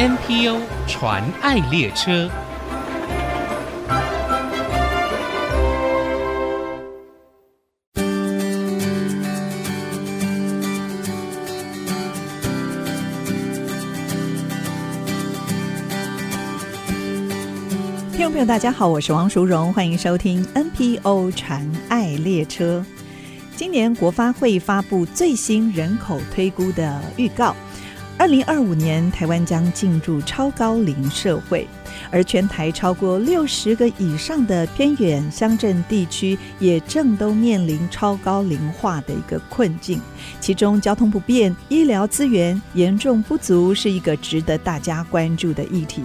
NPO 传爱列车。听众朋友，大家好，我是王淑荣，欢迎收听 NPO 传爱列车。今年国发会发布最新人口推估的预告，二零二五年台湾将进入超高龄社会。而全台超过六十个以上的偏远乡镇地区，也正都面临超高龄化的一个困境。其中，交通不便、医疗资源严重不足，是一个值得大家关注的议题。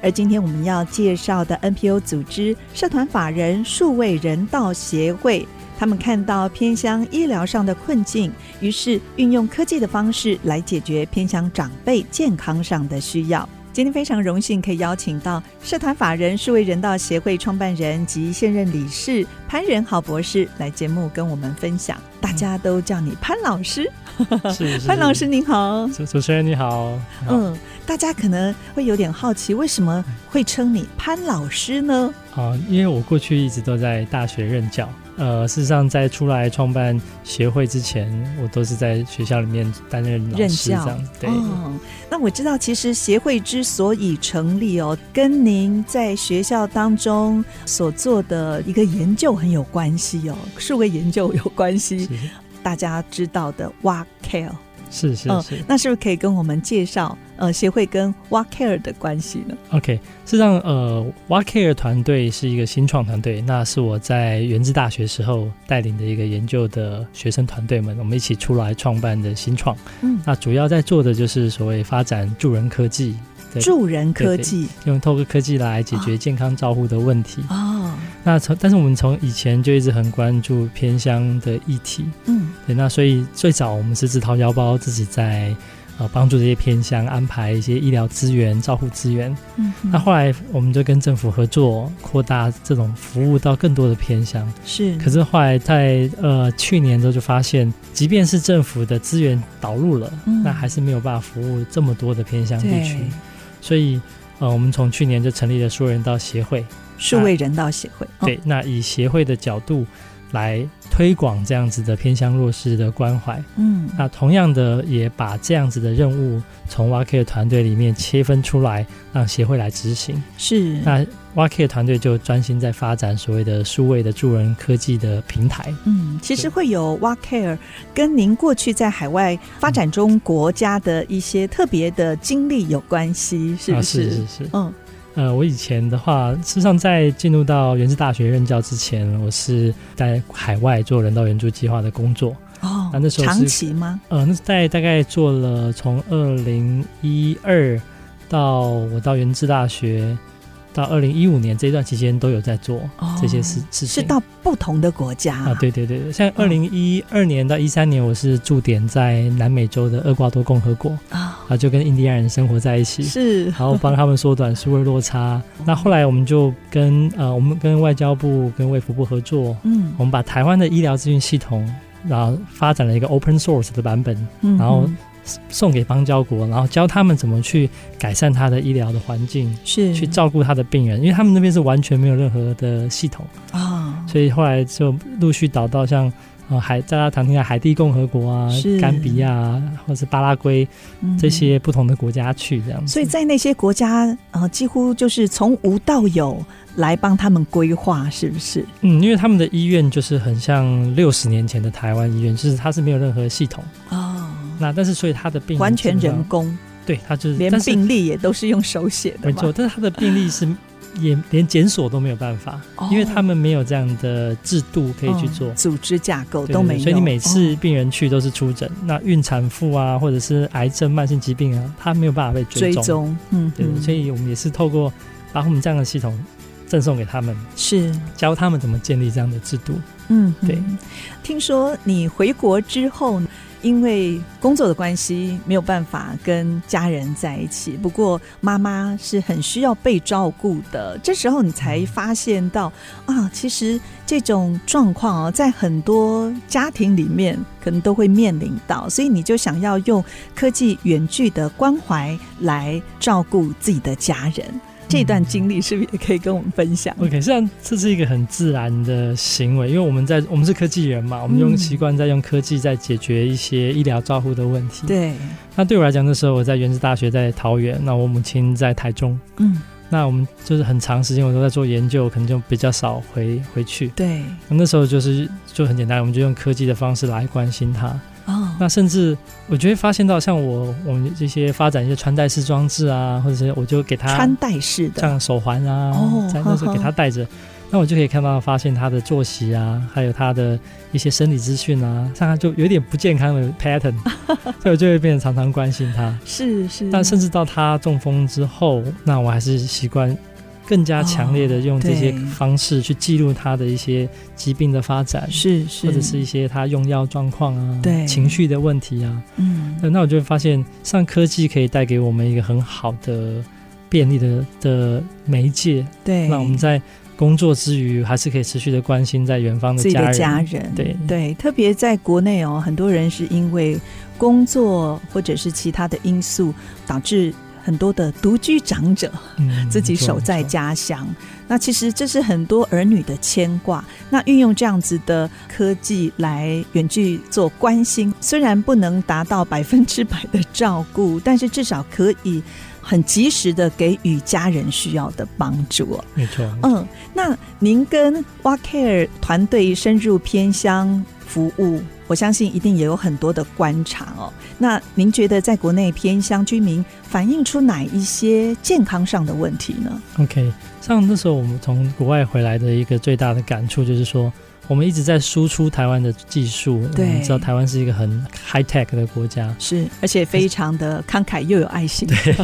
而今天我们要介绍的 NPO 组织社团法人数位人道协会，他们看到偏乡医疗上的困境，于是运用科技的方式来解决偏乡长辈健康上的需要。今天非常荣幸可以邀请到社团法人数位人道协会创办人及现任理事潘仁豪博士来节目跟我们分享。大家都叫你潘老师，是，是潘老师您好，主主持人。你好嗯，大家可能会有点好奇，为什么会称你潘老师呢？啊，因为我过去一直都在大学任教。呃，事实上，在出来创办协会之前，我都是在学校里面担任老师这样。任教。对。哦，那我知道，其实协会之所以成立哦，跟您在学校当中所做的一个研究很有关系哦，数位研究有关系。大家知道的 WACARE。是是是，那是不是可以跟我们介绍呃协会跟 WACARE 的关系呢？OK，事实上呃 WACARE 团队是一个新创团队，那是我在元智大学时候带领的一个研究的学生团队们，我们一起出来创办的新创。嗯，那主要在做的就是所谓发展助人科技。助人科技，用透过科技来解决健康照护的问题。哦，那从但是我们从以前就一直很关注偏乡的议题。嗯，对，那所以最早我们是自掏腰包，自己在呃帮助这些偏乡安排一些医疗资源、照护资源。嗯，那后来我们就跟政府合作，扩大这种服务到更多的偏乡。是，可是后来在呃去年的时候就发现，即便是政府的资源导入了，嗯，那还是没有办法服务这么多的偏乡地区。所以，呃，我们从去年就成立了数位人道协会，数位人道协会。对，那以协会的角度来推广这样子的偏向弱势的关怀。嗯，那同样的也把这样子的任务从 WACARE 团队里面切分出来，让协会来执行。是。那 WACARE 团队就专心在发展所谓的数位的助人科技的平台。嗯，其实会有 WACARE 跟您过去在海外发展中国家的一些特别的经历有关系，是不是？啊、是是是。嗯，呃，我以前的话，事实上在进入到原子大学任教之前，我是在海外做人道援助计划的工作。哦，那那时候长期吗？呃，那在大概做了从二零一二到我到原子大学。到二零一五年这段期间都有在做这些事事情，是到不同的国家啊，对对对，像二零一二年到一三年，我是驻点在南美洲的厄瓜多共和国啊，啊，就跟印第安人生活在一起，是，然后帮他们缩短 数位落差。那后来我们就跟呃，我们跟外交部跟卫福部合作，嗯，我们把台湾的医疗资讯系统，然后发展了一个 open source 的版本，然后。送给邦交国，然后教他们怎么去改善他的医疗的环境，是。去照顾他的病人，因为他们那边是完全没有任何的系统。啊，哦、所以后来就陆续导到像呃海，大家常听的海地共和国啊、甘比亚或者是巴拉圭这些不同的国家去这样子、嗯。所以在那些国家呃，几乎就是从无到有来帮他们规划，是不是？嗯，因为他们的医院就是很像六十年前的台湾医院，就是它是没有任何系统啊。哦那但是，所以他的病完全人工，对他就是连病历也都是用手写的，没错。但是他的病历是也连检索都没有办法，哦、因为他们没有这样的制度可以去做，哦、组织架构都没有。所以你每次病人去都是出诊，哦、那孕产妇啊，或者是癌症、慢性疾病啊，他没有办法被追踪。追踪，嗯，对。所以我们也是透过把我们这样的系统赠送给他们，是教他们怎么建立这样的制度。嗯，对。听说你回国之后，因为工作的关系没有办法跟家人在一起，不过妈妈是很需要被照顾的。这时候你才发现到啊，其实这种状况啊，在很多家庭里面可能都会面临到，所以你就想要用科技远距的关怀来照顾自己的家人。这段经历是不是也可以跟我们分享？OK，实际上这是一个很自然的行为，因为我们在我们是科技人嘛，我们用习惯在用科技在解决一些医疗照护的问题。对。那对我来讲，那时候我在原子大学在桃园，那我母亲在台中。嗯。那我们就是很长时间我都在做研究，可能就比较少回回去。对。那时候就是就很简单，我们就用科技的方式来关心她。哦，那甚至我觉得发现到，像我我们这些发展一些穿戴式装置啊，或者是我就给他穿戴式的，像手环啊，哦，在那时候给他戴着，那我就可以看到发现他的作息啊，还有他的一些生理资讯啊，像他就有点不健康的 pattern，所以我就会变得常常关心他。是是，但甚至到他中风之后，那我还是习惯。更加强烈的用这些方式去记录他的一些疾病的发展，是是，或者是一些他用药状况啊，对，情绪的问题啊，嗯，那我就会发现，上科技可以带给我们一个很好的便利的的媒介，对，那我们在工作之余，还是可以持续的关心在远方的家人，家人，对。对，特别在国内哦，很多人是因为工作或者是其他的因素导致。很多的独居长者，自己守在家乡，嗯，那其实这是很多儿女的牵挂。那运用这样子的科技来远距做关心，虽然不能达到百分之百的照顾，但是至少可以很及时的给予家人需要的帮助。没错，嗯，那您跟 What Care 团队深入偏乡服务，我相信一定也有很多的观察哦。那您觉得在国内偏乡居民反映出哪一些健康上的问题呢？OK，像那时候我们从国外回来的一个最大的感触就是说，我们一直在输出台湾的技术，对，我们知道台湾是一个很 high tech 的国家，是，而且非常的慷慨又有爱心。对，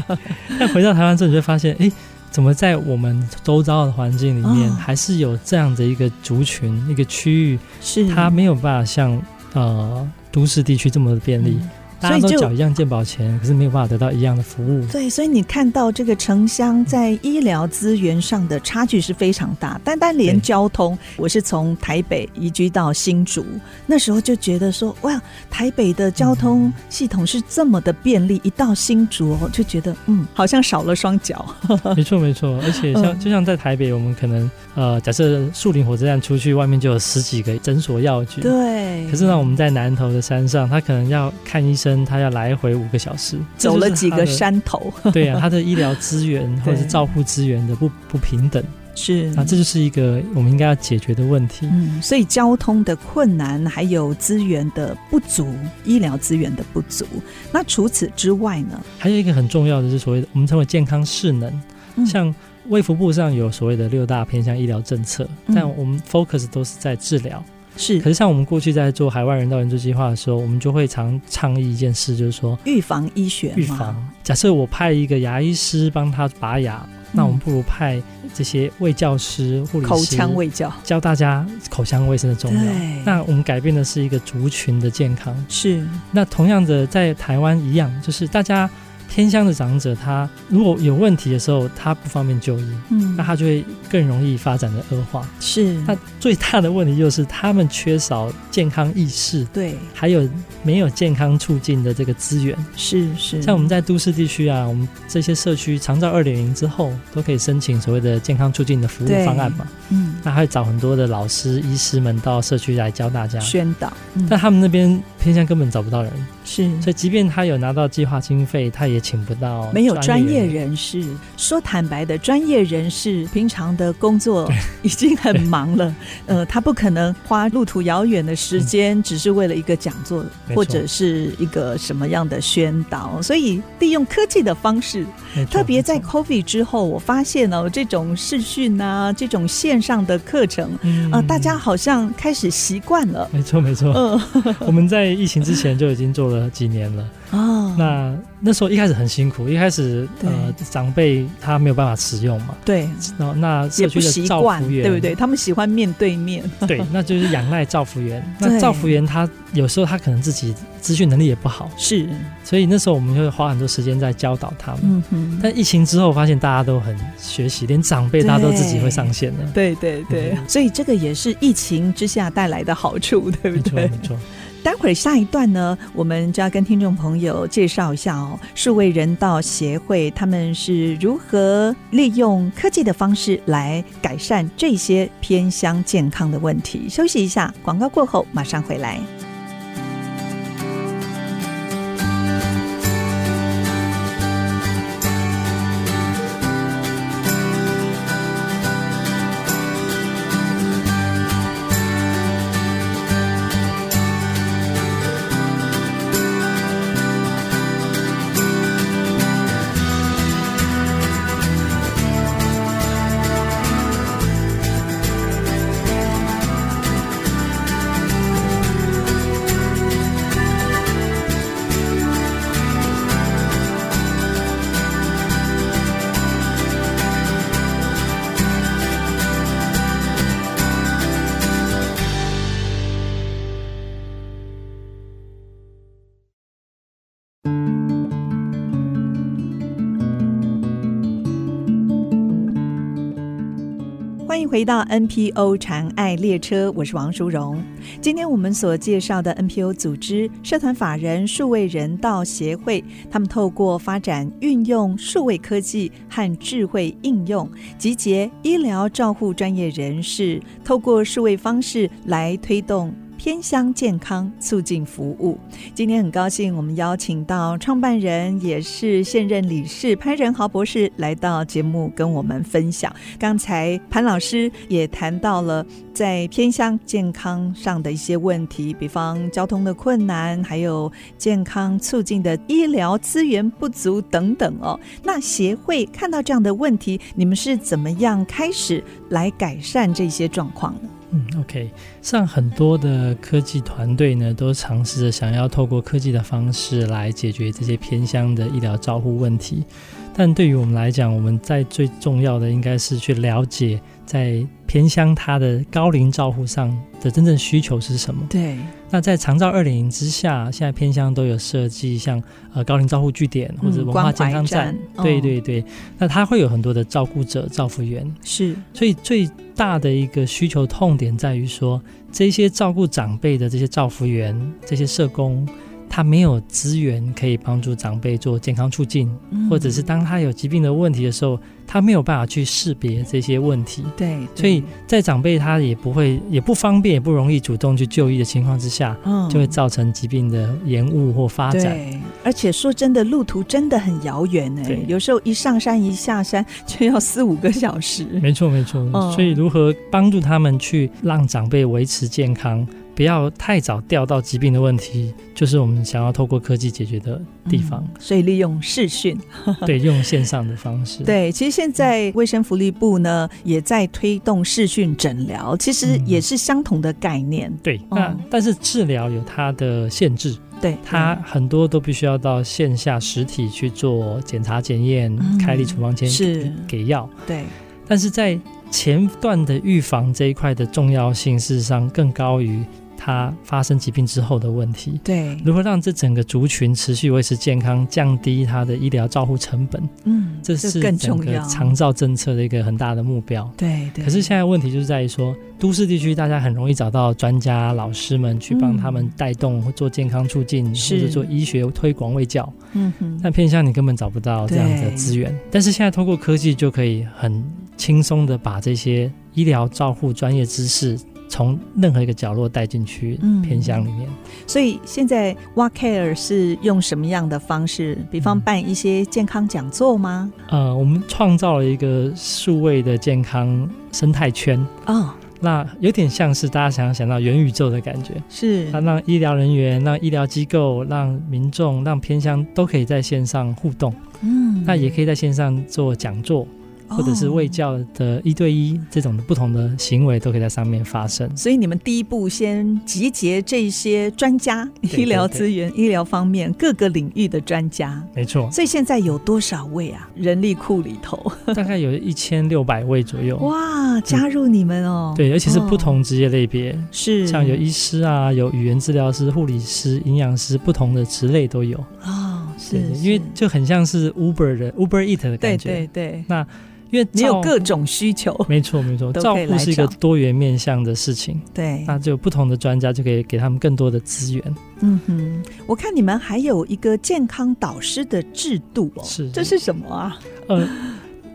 但回到台湾之后，你就发现，哎，怎么在我们周遭的环境里面，还是有这样的一个族群、哦、一个区域，是它没有办法像啊都市地区这么的便利。大家都缴一样健保钱，可是没有办法得到一样的服务。对，所以你看到这个城乡在医疗资源上的差距是非常大。单单连交通，我是从台北移居到新竹，那时候就觉得说，哇，台北的交通系统是这么的便利，嗯、一到新竹就觉得，嗯，好像少了双脚。没错，没错。而且像就像在台北，我们可能呃，假设树林火车站出去，外面就有十几个诊所药局。对。可是呢，我们在南投的山上，他可能要看医生。他要来回五个小时，走了几个山头。对呀、啊，他的医疗资源或者是照护资源的不不平等，是啊，这就是一个我们应该要解决的问题。嗯，所以交通的困难，还有资源的不足，医疗资源的不足。那除此之外呢？还有一个很重要的，是所谓的我们称为健康势能。嗯、像卫福部上有所谓的六大偏向医疗政策，嗯、但我们 focus 都是在治疗。是，可是像我们过去在做海外人道援助计划的时候，我们就会常倡议一件事，就是说预防医学。预防。假设我派一个牙医师帮他拔牙，嗯，那我们不如派这些卫教师、护理师口腔卫教，教大家口腔卫生的重要。那我们改变的是一个族群的健康。是。那同样的，在台湾一样，就是大家。偏乡的长者，他如果有问题的时候，他不方便就医，嗯，那他就会更容易发展的恶化。是，那最大的问题就是他们缺少健康意识，对，还有没有健康促进的这个资源。是是，像我们在都市地区啊，我们这些社区长照二点零之后，都可以申请所谓的健康促进的服务方案嘛。嗯，那还会找很多的老师、医师们到社区来教大家宣导，嗯，但他们那边偏向根本找不到人。是，所以即便他有拿到计划经费，他也请不到没有专业人士。说坦白的，专业人士平常的工作已经很忙了，呃，他不可能花路途遥远的时间，只是为了一个讲座或者是一个什么样的宣导。所以利用科技的方式，特别在 COVID 之后，我发现哦，这种视讯啊，这种线上的课程啊、嗯呃，大家好像开始习惯了。没错，没错。嗯，我们在疫情之前就已经做了。几年了哦，那那时候一开始很辛苦，一开始呃长辈他没有办法使用嘛，对，然后那社区的照服员，对不对？他们喜欢面对面，对，那就是仰赖照服员。那照服员他有时候他可能自己资讯能力也不好，是，所以那时候我们就会花很多时间在教导他们。嗯哼。但疫情之后发现大家都很学习，连长辈大家都自己会上线了。对对对，所以这个也是疫情之下带来的好处，对不对？没错。没错待会儿下一段呢，我们就要跟听众朋友介绍一下哦，数位人道协会他们是如何利用科技的方式来改善这些偏乡健康的问题。休息一下，广告过后马上回来。欢迎回到 NPO 禅爱列车，我是王淑荣。今天我们所介绍的 NPO 组织社团法人数位人道协会，他们透过发展运用数位科技和智慧应用，集结医疗照护专业人士，透过数位方式来推动。偏乡健康促进服务，今天很高兴，我们邀请到创办人，也是现任理事潘仁豪博士来到节目跟我们分享。刚才潘老师也谈到了在偏乡健康上的一些问题，比方交通的困难，还有健康促进的医疗资源不足等等哦。那协会看到这样的问题，你们是怎么样开始来改善这些状况呢？嗯，OK，像很多的科技团队呢，都尝试着想要透过科技的方式来解决这些偏乡的医疗照护问题。但对于我们来讲，我们在最重要的应该是去了解在偏乡它的高龄照护上的真正需求是什么。对。那在长照二点零之下，现在偏乡都有设计像呃高龄照护据点或者文化健康站。嗯、对对对。那它会有很多的照顾者、照服员。是。所以最大的一个需求痛点在于说，这些照顾长辈的这些照服员、这些社工，他没有资源可以帮助长辈做健康促进，嗯、或者是当他有疾病的问题的时候，他没有办法去识别这些问题。对，对，所以在长辈他也不会、也不方便、也不容易主动去就医的情况之下，嗯，就会造成疾病的延误或发展。对，而且说真的，路途真的很遥远呢。对，有时候一上山一下山就要四五个小时。没错，没错。嗯、所以如何帮助他们去让长辈维持健康？不要太早掉到疾病的问题，就是我们想要透过科技解决的地方。嗯、所以利用视讯，对，用线上的方式。对，其实现在卫生福利部呢也在推动视讯诊疗，其实也是相同的概念。嗯、对，那但是治疗有它的限制，对，它很多都必须要到线下实体去做检查检验、嗯、开立处方间是给药。对，但是在前段的预防这一块的重要性，事实上更高于。它发生疾病之后的问题，对，如何让这整个族群持续维持健康，降低它的医疗照护成本，嗯，这是整个长照政策的一个很大的目标。对对。可是现在问题就是在于说，都市地区大家很容易找到专家老师们去帮他们带动或做健康促进，或者做医学推广卫教。嗯哼。但偏向你根本找不到这样的资源，但是现在通过科技就可以很轻松的把这些医疗照护专业知识。从任何一个角落带进去偏乡里面，嗯，所以现在 WaCare 是用什么样的方式？比方办一些健康讲座吗？呃，我们创造了一个数位的健康生态圈。哦，那有点像是大家想要想到元宇宙的感觉，是。它让医疗人员、让医疗机构、让民众、让偏乡都可以在线上互动，嗯，那也可以在线上做讲座。或者是卫教的一对一这种不同的行为，都可以在上面发生。所以你们第一步先集结这些专家，医疗资源、医疗方面各个领域的专家，没错。所以现在有多少位啊？人力库里头大概有一千六百位左右。哇，加入你们哦！对，而且是不同职业类别，是像有医师啊，有语言治疗师、护理师、营养师，不同的职类都有哦，是，对，因为就很像是 Uber 的 Uber Eat 的感觉，对对对。那因为你有各种需求，没错没错，照顾是一个多元面向的事情，对，那就不同的专家就可以给他们更多的资源。嗯哼，我看你们还有一个健康导师的制度哦，是，这是什么啊？呃。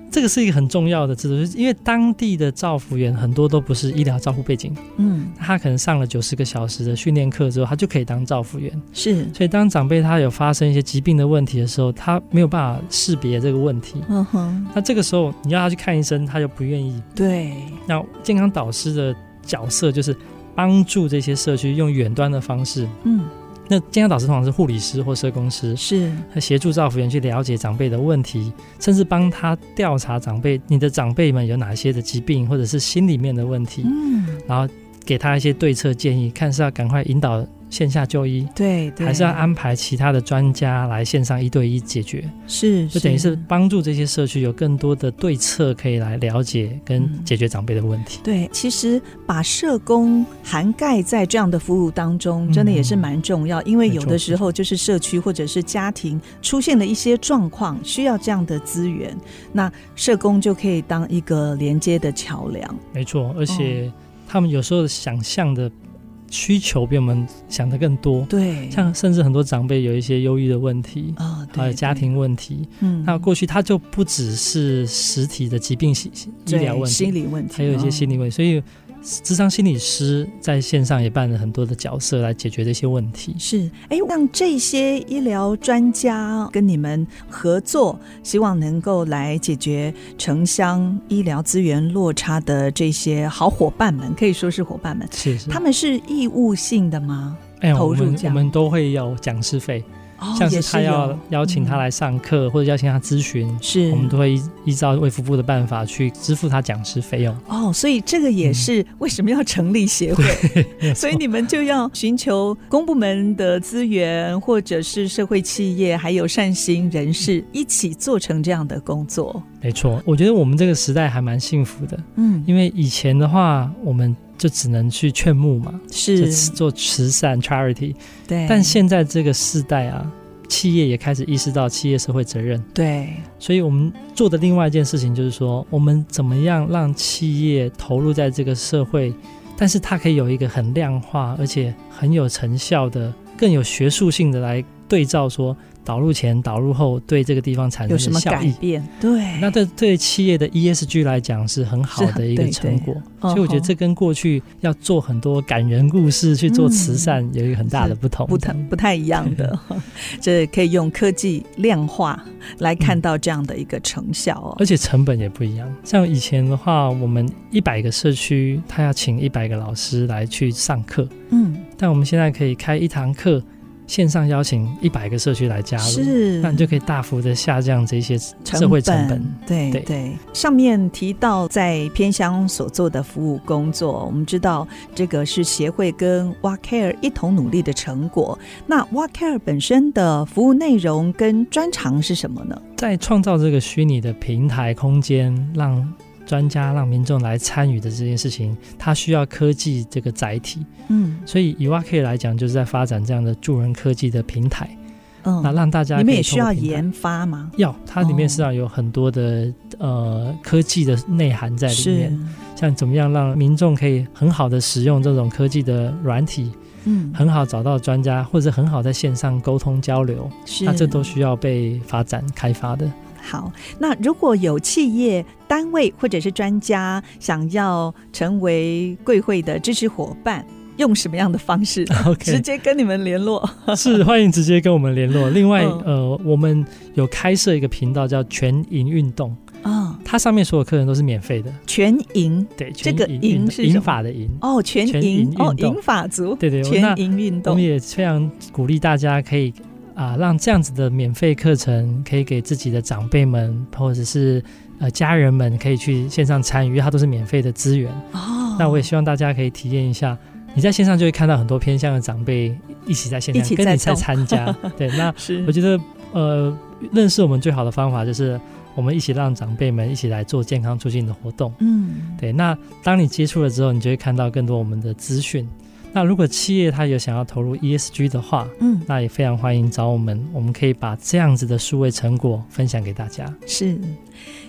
这个是一个很重要的制度，就是因为当地的照护员很多都不是医疗照护背景，嗯，他可能上了九十个小时的训练课之后，他就可以当照护员。是，所以当长辈他有发生一些疾病的问题的时候，他没有办法识别这个问题。嗯哼，那这个时候你要他去看医生，他就不愿意。对，那健康导师的角色就是帮助这些社区用远端的方式，嗯。那健康导师通常是护理师或社工师，是协助照护员去了解长辈的问题，甚至帮他调查长辈，你的长辈们有哪些的疾病或者是心里面的问题，嗯，然后给他一些对策建议，看是要赶快引导。线下就医，对，对，还是要安排其他的专家来线上一对一解决，是，就等于是帮助这些社区有更多的对策可以来了解跟解决长辈的问题。嗯、对，其实把社工涵盖在这样的服务当中，真的也是蛮重要，嗯、因为有的时候就是社区或者是家庭出现了一些状况，需要这样的资源，那社工就可以当一个连接的桥梁。没错，而且他们有时候想象的。需求比我们想的更多，对，像甚至很多长辈有一些忧郁的问题啊，还、哦、有家庭问题，嗯，那过去他就不只是实体的疾病医医疗问题，心理问题，还有一些心理问题，哦、所以。咨商心理师在线上也扮了很多的角色来解决这些问题。是，哎，让这些医疗专家跟你们合作，希望能够来解决城乡医疗资源落差的这些好伙伴们，可以说是伙伴们。是是，他们是义务性的吗？哎，我们我们都会有讲师费。像是他要邀请他来上课，或者邀请他咨询，是，我们都会依依照卫福部的办法去支付他讲师费用。哦，所以这个也是为什么要成立协会，嗯，所以你们就要寻求公部门的资源，或者是社会企业，还有善心人士一起做成这样的工作。没错，我觉得我们这个时代还蛮幸福的，嗯，因为以前的话，我们。就只能去劝募嘛，是做慈善 charity，对。但现在这个时代啊，企业也开始意识到企业社会责任，对。所以我们做的另外一件事情就是说，我们怎么样让企业投入在这个社会，但是它可以有一个很量化而且很有成效的、更有学术性的来对照说。导入前、导入后，对这个地方产生什么改变？对，那对对企业的 ESG 来讲是很好的一个成果。所以我觉得这跟过去要做很多感人故事去做慈善有一个很大的不同，不同不太一样的。这可以用科技量化来看到这样的一个成效哦，而且成本也不一样。像以前的话，我们一百个社区，他要请一百个老师来去上课，嗯，但我们现在可以开一堂课。线上邀请一百个社区来加入，是，那你就可以大幅的下降这些社会成本。成本对对，对，上面提到在偏乡所做的服务工作，我们知道这个是协会跟 What Care 一同努力的成果。那 What Care 本身的服务内容跟专长是什么呢？在创造这个虚拟的平台空间，让专家让民众来参与的这件事情，它需要科技这个载体，嗯，所以以 What Care 来讲，就是在发展这样的助人科技的平台，嗯，那让大家你们也需要研发吗？要，它里面实际上有很多的、哦、呃科技的内涵在里面，像怎么样让民众可以很好的使用这种科技的软体，嗯，很好找到专家，或者很好在线上沟通交流，是，那这都需要被发展开发的。好，那如果有企业单位或者是专家想要成为贵会的支持伙伴，用什么样的方式？Okay. 直接跟你们联络？是，欢迎直接跟我们联络。另外，嗯、呃，我们有开设一个频道叫全营运动啊、嗯，它上面所有课程都是免费的。全营对，这个营是银发的营哦，全营哦，银发族对对，全营运动，我们也非常鼓励大家可以。啊，让这样子的免费课程可以给自己的长辈们，或者是呃家人们可以去线上参与，因为它都是免费的资源。哦，那我也希望大家可以体验一下，你在线上就会看到很多偏向的长辈一起在线上跟你在参加。对，那我觉得呃，认识我们最好的方法就是我们一起让长辈们一起来做健康促进的活动。嗯，对。那当你接触了之后，你就会看到更多我们的资讯。那如果企业它有想要投入 ESG 的话，嗯，那也非常欢迎找我们，我们可以把这样子的数位成果分享给大家。是。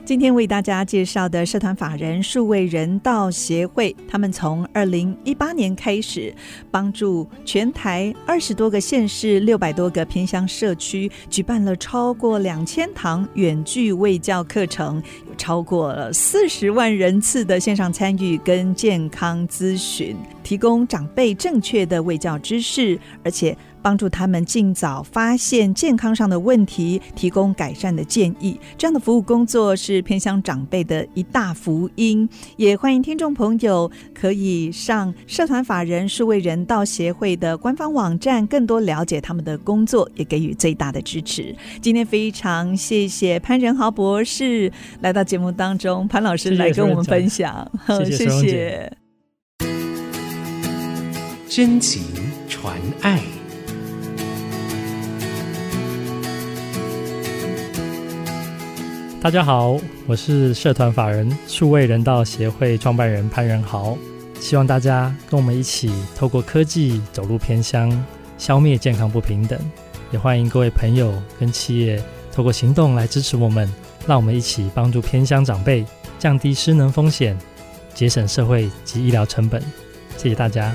今天为大家介绍的社团法人数位人道协会，他们从二零一八年开始，帮助全台二十多个县市、六百多个偏乡社区，举办了超过两千堂远距卫教课程，有超过了四十万人次的线上参与跟健康咨询，提供长辈正确的卫教知识，而且，帮助他们尽早发现健康上的问题，提供改善的建议。这样的服务工作是偏向长辈的一大福音。也欢迎听众朋友可以上社团法人数位人道协会的官方网站，更多了解他们的工作，也给予最大的支持。今天非常谢谢潘仁豪博士来到节目当中，潘老师来跟我们分享，谢谢，谢谢。真情传爱。大家好，我是社团法人数位人道协会创办人潘仁豪，希望大家跟我们一起透过科技走入偏乡，消灭健康不平等。也欢迎各位朋友跟企业透过行动来支持我们，让我们一起帮助偏乡长辈降低失能风险，节省社会及医疗成本。谢谢大家。